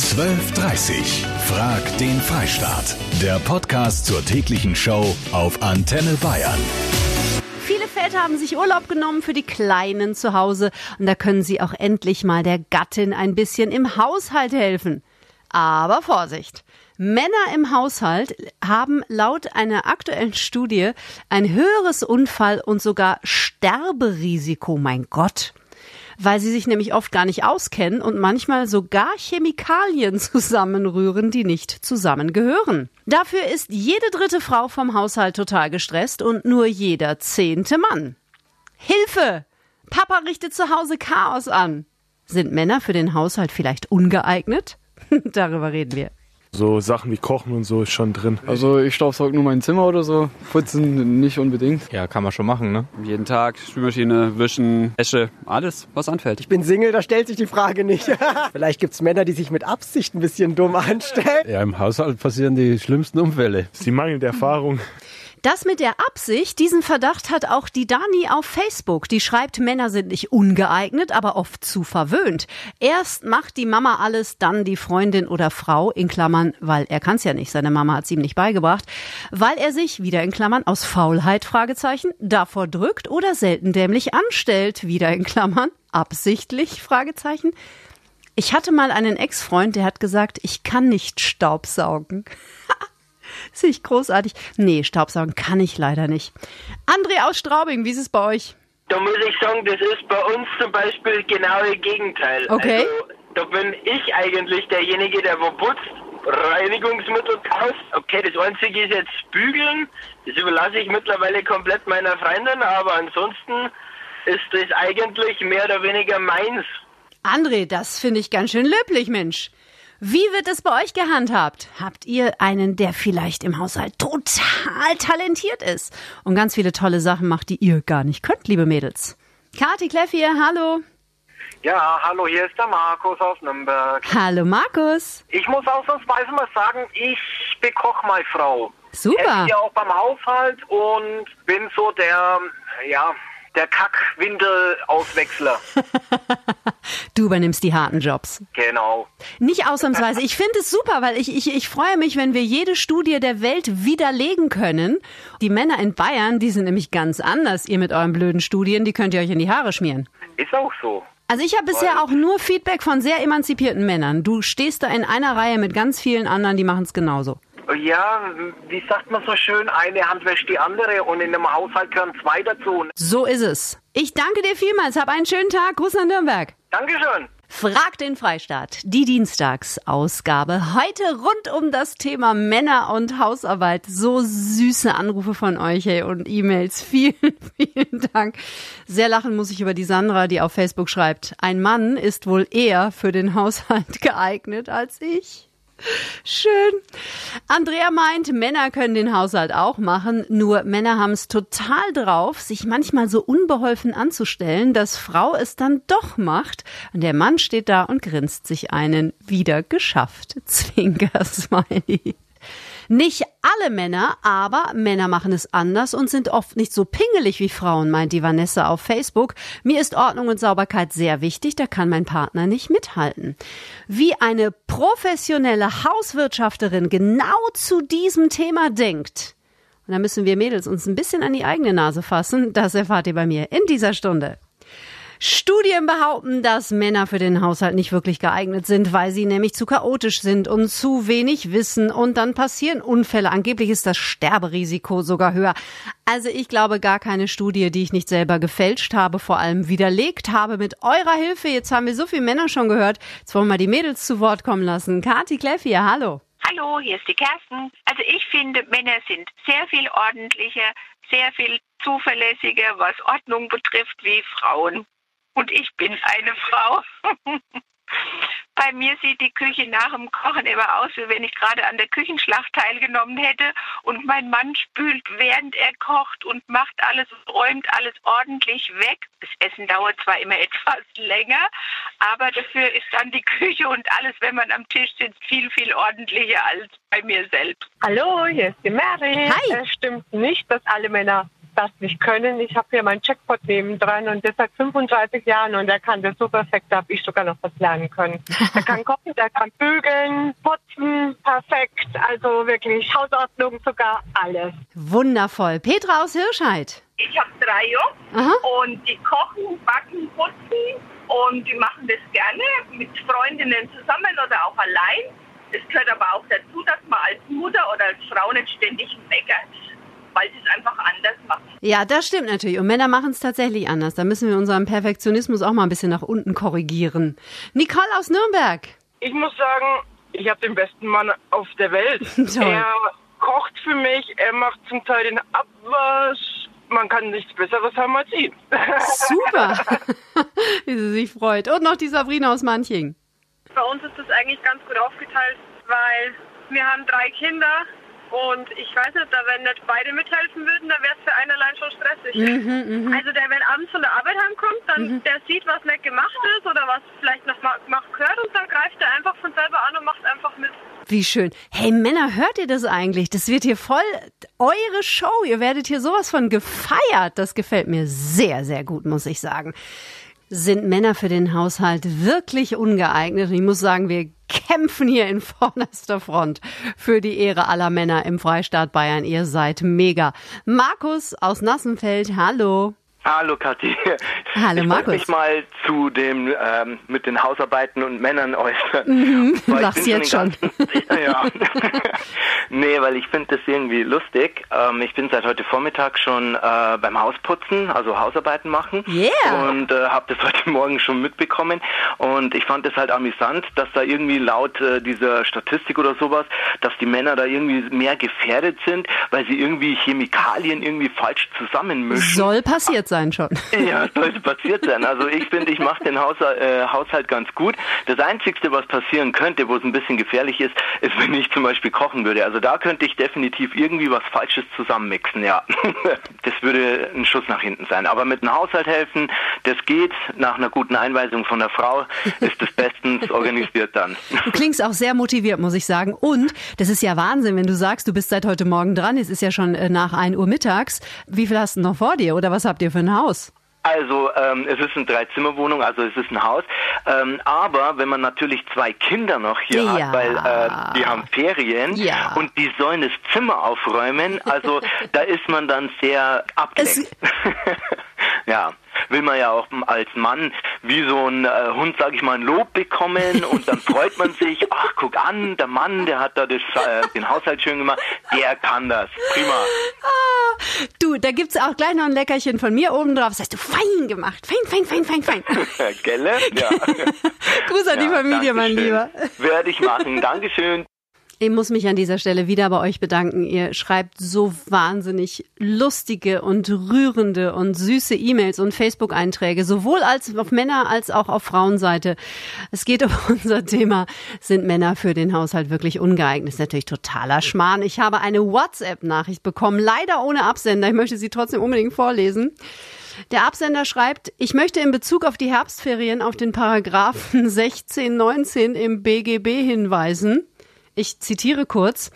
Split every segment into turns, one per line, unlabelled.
1230. Frag den Freistaat. Der Podcast zur täglichen Show auf Antenne Bayern.
Viele Väter haben sich Urlaub genommen für die Kleinen zu Hause und da können sie auch endlich mal der Gattin ein bisschen im Haushalt helfen. Aber Vorsicht! Männer im Haushalt haben laut einer aktuellen Studie ein höheres Unfall- und sogar Sterberisiko. Mein Gott weil sie sich nämlich oft gar nicht auskennen und manchmal sogar Chemikalien zusammenrühren, die nicht zusammengehören. Dafür ist jede dritte Frau vom Haushalt total gestresst und nur jeder zehnte Mann. Hilfe! Papa richtet zu Hause Chaos an. Sind Männer für den Haushalt vielleicht ungeeignet? Darüber reden wir.
So Sachen wie Kochen und so ist schon drin.
Also ich staubsauge nur mein Zimmer oder so. Putzen nicht unbedingt.
Ja, kann man schon machen, ne?
Jeden Tag Spülmaschine, Wischen, Wäsche, alles, was anfällt.
Ich bin Single, da stellt sich die Frage nicht. Vielleicht gibt's Männer, die sich mit Absicht ein bisschen dumm anstellen.
Ja, im Haushalt passieren die schlimmsten Unfälle.
Das ist die mangelnde Erfahrung.
Das mit der Absicht, diesen Verdacht hat auch die Dani auf Facebook. Die schreibt, Männer sind nicht ungeeignet, aber oft zu verwöhnt. Erst macht die Mama alles, dann die Freundin oder Frau, in Klammern, weil er kann's ja nicht, seine Mama hat's ihm nicht beigebracht, weil er sich, wieder in Klammern, aus Faulheit, Fragezeichen, davor drückt oder selten dämlich anstellt, wieder in Klammern, absichtlich, Fragezeichen. Ich hatte mal einen Ex-Freund, der hat gesagt, ich kann nicht Staubsaugen. Sehe ich großartig. Nee, Staubsaugen kann ich leider nicht. André aus Straubing, wie ist es bei euch?
Da muss ich sagen, das ist bei uns zum Beispiel genau das Gegenteil.
Okay.
Also, da bin ich eigentlich derjenige, der wo putzt, Reinigungsmittel kauft. Okay, das Einzige ist jetzt bügeln. Das überlasse ich mittlerweile komplett meiner Freundin, aber ansonsten ist das eigentlich mehr oder weniger meins.
André, das finde ich ganz schön löblich, Mensch. Wie wird es bei euch gehandhabt? Habt ihr einen, der vielleicht im Haushalt total talentiert ist und ganz viele tolle Sachen macht, die ihr gar nicht könnt, liebe Mädels? Kati Kleff hier, hallo.
Ja, hallo, hier ist der Markus aus Nürnberg.
Hallo Markus.
Ich muss ausnahmsweise mal sagen, ich bekoche meine Frau.
Super.
Helfe ihr auch beim Haushalt und bin so der, ja, der Kackwindel-Auswechsler.
Du übernimmst die harten Jobs.
genau.
Nicht ausnahmsweise. Ich finde es super, weil ich, ich, ich freue mich, wenn wir jede Studie der Welt widerlegen können. Die Männer in Bayern, die sind nämlich ganz anders. Ihr mit euren blöden Studien, die könnt ihr euch in die Haare schmieren.
Ist auch so.
Also ich habe bisher auch nur Feedback von sehr emanzipierten Männern. Du stehst da in einer Reihe mit ganz vielen anderen, die machen es genauso.
Ja, wie sagt man so schön, eine Hand wäscht die andere und in einem Haushalt gehören zwei dazu.
So ist es. Ich danke dir vielmals. Hab einen schönen Tag. Gruß nach Nürnberg.
Dankeschön.
Frag den Freistaat. Die Dienstagsausgabe. Heute rund um das Thema Männer und Hausarbeit. So süße Anrufe von euch ey, und E-Mails. Vielen, vielen Dank. Sehr lachen muss ich über die Sandra, die auf Facebook schreibt. Ein Mann ist wohl eher für den Haushalt geeignet als ich. Schön. Andrea meint, Männer können den Haushalt auch machen, nur Männer haben es total drauf, sich manchmal so unbeholfen anzustellen, dass Frau es dann doch macht. Und der Mann steht da und grinst sich einen. Wieder geschafft. Zwinker-Smiley. Nicht alle Männer, aber Männer machen es anders und sind oft nicht so pingelig wie Frauen, meint die Vanessa auf Facebook. Mir ist Ordnung und Sauberkeit sehr wichtig, da kann mein Partner nicht mithalten. Wie eine professionelle Hauswirtschafterin genau zu diesem Thema denkt. Und da müssen wir Mädels uns ein bisschen an die eigene Nase fassen. Das erfahrt ihr bei mir in dieser Stunde. Studien behaupten, dass Männer für den Haushalt nicht wirklich geeignet sind, weil sie nämlich zu chaotisch sind und zu wenig wissen und dann passieren Unfälle. Angeblich ist das Sterberisiko sogar höher. Also ich glaube gar keine Studie, die ich nicht selber gefälscht habe, vor allem widerlegt habe mit eurer Hilfe. Jetzt haben wir so viele Männer schon gehört. Jetzt wollen wir mal die Mädels zu Wort kommen lassen. Kati Kleff hier, hallo.
Hallo, hier ist die Kerstin. Also ich finde, Männer sind sehr viel ordentlicher, sehr viel zuverlässiger, was Ordnung betrifft, wie Frauen. Und ich bin eine Frau. Bei mir sieht die Küche nach dem Kochen immer aus, wie wenn ich gerade an der Küchenschlacht teilgenommen hätte. Und mein Mann spült, während er kocht und macht alles, räumt alles ordentlich weg. Das Essen dauert zwar immer etwas länger, aber dafür ist dann die Küche und alles, wenn man am Tisch sitzt, viel, viel ordentlicher als bei mir selbst.
Hallo, hier ist die Mary.
Hi.
Es stimmt nicht, dass alle Männer
das nicht können. Ich habe hier meinen Checkpot nebendran und der seit 35 Jahren und der kann das so perfekt, da habe ich sogar noch was lernen können. Der kann kochen, der kann bügeln, putzen, perfekt. Also wirklich Hausordnung sogar alles.
Wundervoll. Petra aus Hirscheid.
Ich habe drei Jungs
Aha.
und die kochen, backen, putzen und die machen das gerne mit Freundinnen zusammen oder auch allein. Es gehört aber auch dazu, dass man als Mutter oder als Frau nicht ständig meckert, weil sie es einfach anders machen.
Ja, das stimmt natürlich. Und Männer machen es tatsächlich anders. Da müssen wir unseren Perfektionismus auch mal ein bisschen nach unten korrigieren. Nicole aus Nürnberg.
Ich muss sagen, ich habe den besten Mann auf der Welt.
Toll.
Er kocht für mich, er macht zum Teil den Abwasch. Man kann nichts Besseres haben als ihn.
Super. Wie sie sich freut. Und noch die Sabrina aus Manching.
Bei uns ist das eigentlich ganz gut aufgeteilt, weil wir haben drei Kinder und ich weiß nicht, da wenn nicht beide mithelfen würden, dann wäre es für einen allein schon stressig.
Mhm, mhm.
Also der, wenn abends von der Arbeit heimkommt, dann der sieht, was nicht gemacht ist oder was vielleicht noch ma- gemacht gehört und dann greift er einfach von selber an und macht einfach mit.
Wie schön. Hey Männer, hört ihr das eigentlich? Das wird hier voll eure Show. Ihr werdet hier sowas von gefeiert. Das gefällt mir sehr, sehr gut, muss ich sagen. Sind Männer für den Haushalt wirklich ungeeignet? Und ich muss sagen, wir kämpfen hier in vorderster Front für die Ehre aller Männer im Freistaat Bayern. Ihr seid mega. Markus aus Nassenfeld, hallo.
Hallo Kathi.
Hallo
ich
Markus.
wollte mich mal zu dem ähm, mit den Hausarbeiten und Männern äußern.
Mhm,
ich
lachst
bin
jetzt schon.
den ja. nee, weil ich finde das irgendwie lustig. Ähm, ich bin seit heute Vormittag schon äh, beim Hausputzen, also Hausarbeiten machen.
Yeah.
Und äh, habe das heute Morgen schon mitbekommen. Und ich fand es halt amüsant, dass da irgendwie laut äh, dieser Statistik oder sowas, dass die Männer da irgendwie mehr gefährdet sind, weil sie irgendwie Chemikalien irgendwie falsch zusammenmischen.
Soll passiert sein schon.
Ja, sollte passiert sein. Also ich finde, ich mache den Haushalt, äh, Haushalt ganz gut. Das Einzigste, was passieren könnte, wo es ein bisschen gefährlich ist, ist, wenn ich zum Beispiel kochen würde. Also da könnte ich definitiv irgendwie was Falsches zusammenmixen, ja. Das würde ein Schuss nach hinten sein. Aber mit dem Haushalt helfen, das geht. Nach einer guten Einweisung von der Frau ist das bestens organisiert dann.
Du klingst auch sehr motiviert, muss ich sagen. Und das ist ja Wahnsinn, wenn du sagst, du bist seit heute Morgen dran. Es ist ja schon äh, nach 1 Uhr mittags. Wie viel hast du noch vor dir oder was habt ihr für ein Haus?
Also ähm, es ist eine Dreizimmerwohnung, also es ist ein Haus. Ähm, aber wenn man natürlich zwei Kinder noch hier
Ja.
hat, weil äh, die haben Ferien
Ja.
und die sollen das Zimmer aufräumen, also da ist man dann sehr abgelenkt. ja, will man ja auch als Mann wie so ein äh, Hund, sag ich mal, ein Lob bekommen und dann freut man sich, ach guck an, der Mann, der hat da das, äh, den Haushalt schön gemacht, der kann das, prima.
Ah, du, da gibt's auch gleich noch ein Leckerchen von mir oben drauf. Das hast du fein gemacht. Fein, fein, fein, fein, fein.
Gelle? Ja.
Gruß an die Familie, mein. Lieber.
Werde ich machen. Dankeschön.
Ich muss mich an dieser Stelle wieder bei euch bedanken. Ihr schreibt so wahnsinnig lustige und rührende und süße E-Mails und Facebook-Einträge, sowohl als auf Männer- als auch auf Frauenseite. Es geht um unser Thema, sind Männer für den Haushalt wirklich ungeeignet? Das ist natürlich totaler Schmarrn. Ich habe eine WhatsApp-Nachricht bekommen, leider ohne Absender. Ich möchte sie trotzdem unbedingt vorlesen. Der Absender schreibt, ich möchte in Bezug auf die Herbstferien auf den Paragraphen 16, 19 im BGB hinweisen. Ich zitiere kurz.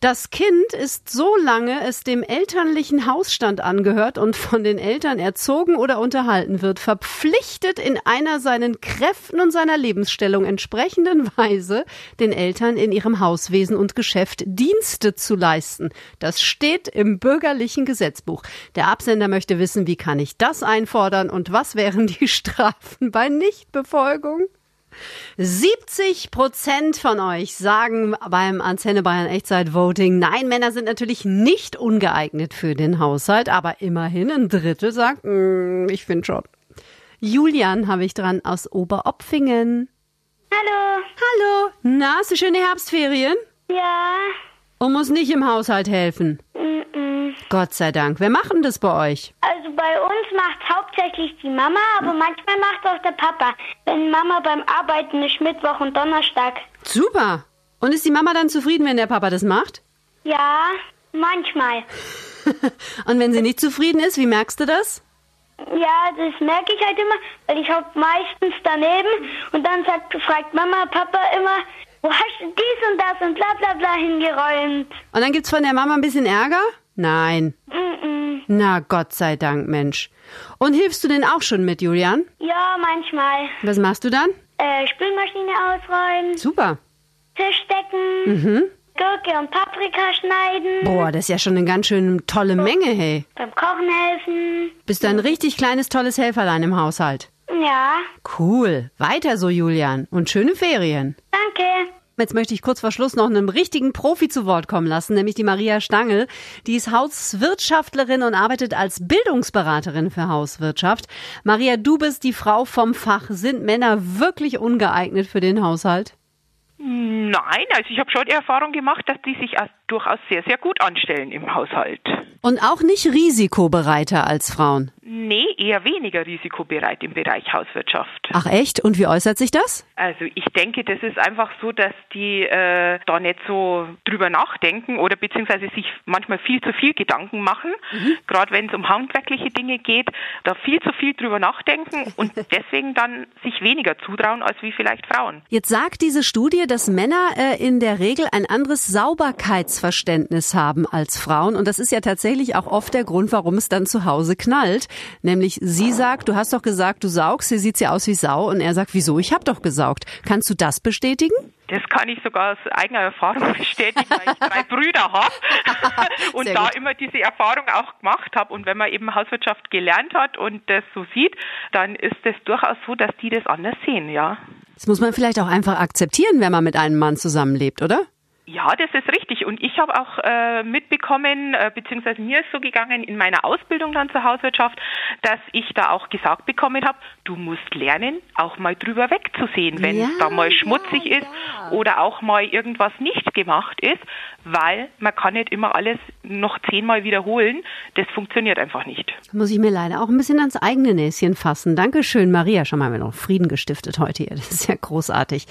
Das Kind ist so lange es dem elterlichen Hausstand angehört und von den Eltern erzogen oder unterhalten wird, verpflichtet in einer seinen Kräften und seiner Lebensstellung entsprechenden Weise den Eltern in ihrem Hauswesen und Geschäft Dienste zu leisten. Das steht im bürgerlichen Gesetzbuch. Der Absender möchte wissen, wie kann ich das einfordern und was wären die Strafen bei Nichtbefolgung? 70 Prozent von euch sagen beim Antenne Bayern Echtzeit Voting, nein, Männer sind natürlich nicht ungeeignet für den Haushalt, aber immerhin ein Drittel sagt, "Mm, ich finde schon. Julian habe ich dran aus Oberopfingen.
Hallo.
Hallo. Na, hast du schöne Herbstferien?
Ja.
Und muss nicht im Haushalt helfen?
Mm-mm.
Gott sei Dank. Wer macht denn das bei euch?
Also bei uns macht hauptsächlich die Mama, aber manchmal macht auch der Papa. Wenn Mama beim Arbeiten ist, Mittwoch und Donnerstag.
Super. Und ist die Mama dann zufrieden, wenn der Papa das macht?
Ja, manchmal.
Und wenn sie nicht zufrieden ist, wie merkst du das?
Ja, das merke ich halt immer, weil ich hab meistens daneben und dann sagt, fragt Mama, Papa immer, wo hast du dies und das und bla bla bla hingeräumt?
Und dann gibt's von der Mama ein bisschen Ärger? Nein.
Mm-mm.
Na, Gott sei Dank, Mensch. Und hilfst du denn auch schon mit, Julian?
Ja, manchmal.
Was machst du dann?
Äh, Spülmaschine ausräumen,
Super.
Tisch decken,
Mhm.
Gurke und Paprika schneiden,
Boah, das ist ja schon eine ganz schön tolle Menge, hey.
beim Kochen helfen.
Bist du ein richtig kleines, tolles Helferlein im Haushalt?
Ja,
Cool. Weiter so, Julian. Und schöne Ferien. Jetzt möchte ich kurz vor Schluss noch einen richtigen Profi zu Wort kommen lassen, nämlich die Maria Stangl. Die ist Hauswirtschaftlerin und arbeitet als Bildungsberaterin für Hauswirtschaft. Maria, du bist die Frau vom Fach. Sind Männer wirklich ungeeignet für den Haushalt?
Nein, also ich habe schon die Erfahrung gemacht, dass die sich durchaus sehr, sehr gut anstellen im Haushalt.
Und auch nicht risikobereiter als Frauen.
Nee, eher weniger risikobereit im Bereich Hauswirtschaft.
Ach echt? Und wie äußert sich das?
Also ich denke, das ist einfach so, dass die äh, da nicht so drüber nachdenken oder beziehungsweise sich manchmal viel zu viel Gedanken machen, gerade wenn es um handwerkliche Dinge geht, da viel zu viel drüber nachdenken und deswegen dann sich weniger zutrauen als wie vielleicht Frauen.
Jetzt sagt diese Studie, dass Männer äh, in der Regel ein anderes Sauberkeitsverständnis haben als Frauen. Und das ist ja tatsächlich auch oft der Grund, warum es dann zu Hause knallt. Nämlich sie sagt, du hast doch gesagt, du saugst, hier sieht's ja aus wie Sau. Und er sagt, wieso? Ich habe doch gesaugt. Kannst du das bestätigen?
Das kann ich sogar aus eigener Erfahrung bestätigen, weil ich drei Brüder habe und
Sehr
da
gut.
immer diese Erfahrung auch gemacht habe. Und wenn man eben Hauswirtschaft gelernt hat und das so sieht, dann ist es durchaus so, dass die das anders sehen, ja.
Das muss man vielleicht auch einfach akzeptieren, wenn man mit einem Mann zusammenlebt, oder?
Ja, das ist richtig. Und ich habe auch äh, mitbekommen, äh, beziehungsweise mir ist so gegangen in meiner Ausbildung dann zur Hauswirtschaft, dass ich da auch gesagt bekommen habe, du musst lernen, auch mal drüber wegzusehen, wenn es da mal schmutzig ist oder auch mal irgendwas nicht gemacht ist, weil man kann nicht immer alles noch zehnmal wiederholen. Das funktioniert einfach nicht.
Muss ich mir leider auch ein bisschen ans eigene Näschen fassen. Dankeschön, Maria. Schon mal wir noch Frieden gestiftet heute hier. Das ist ja großartig.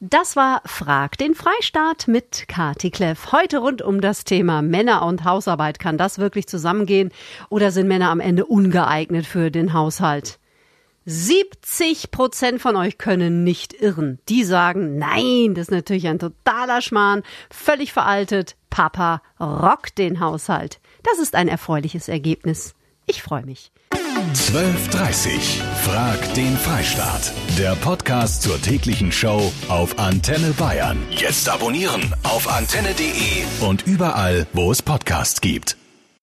Das war Frag den Freistaat mit Kati Kleff. Heute rund um das Thema Männer und Hausarbeit. Kann das wirklich zusammengehen oder sind Männer am Ende ungeeignet für den Haushalt? 70 Prozent von euch können nicht irren. Die sagen, nein, das ist natürlich ein totaler Schmarrn, völlig veraltet. Papa rockt den Haushalt. Das ist ein erfreuliches Ergebnis. Ich freue mich.
12.30 Frag den Freistaat. Der Podcast zur täglichen Show auf Antenne Bayern. Jetzt abonnieren auf antenne.de und überall, wo es Podcasts gibt.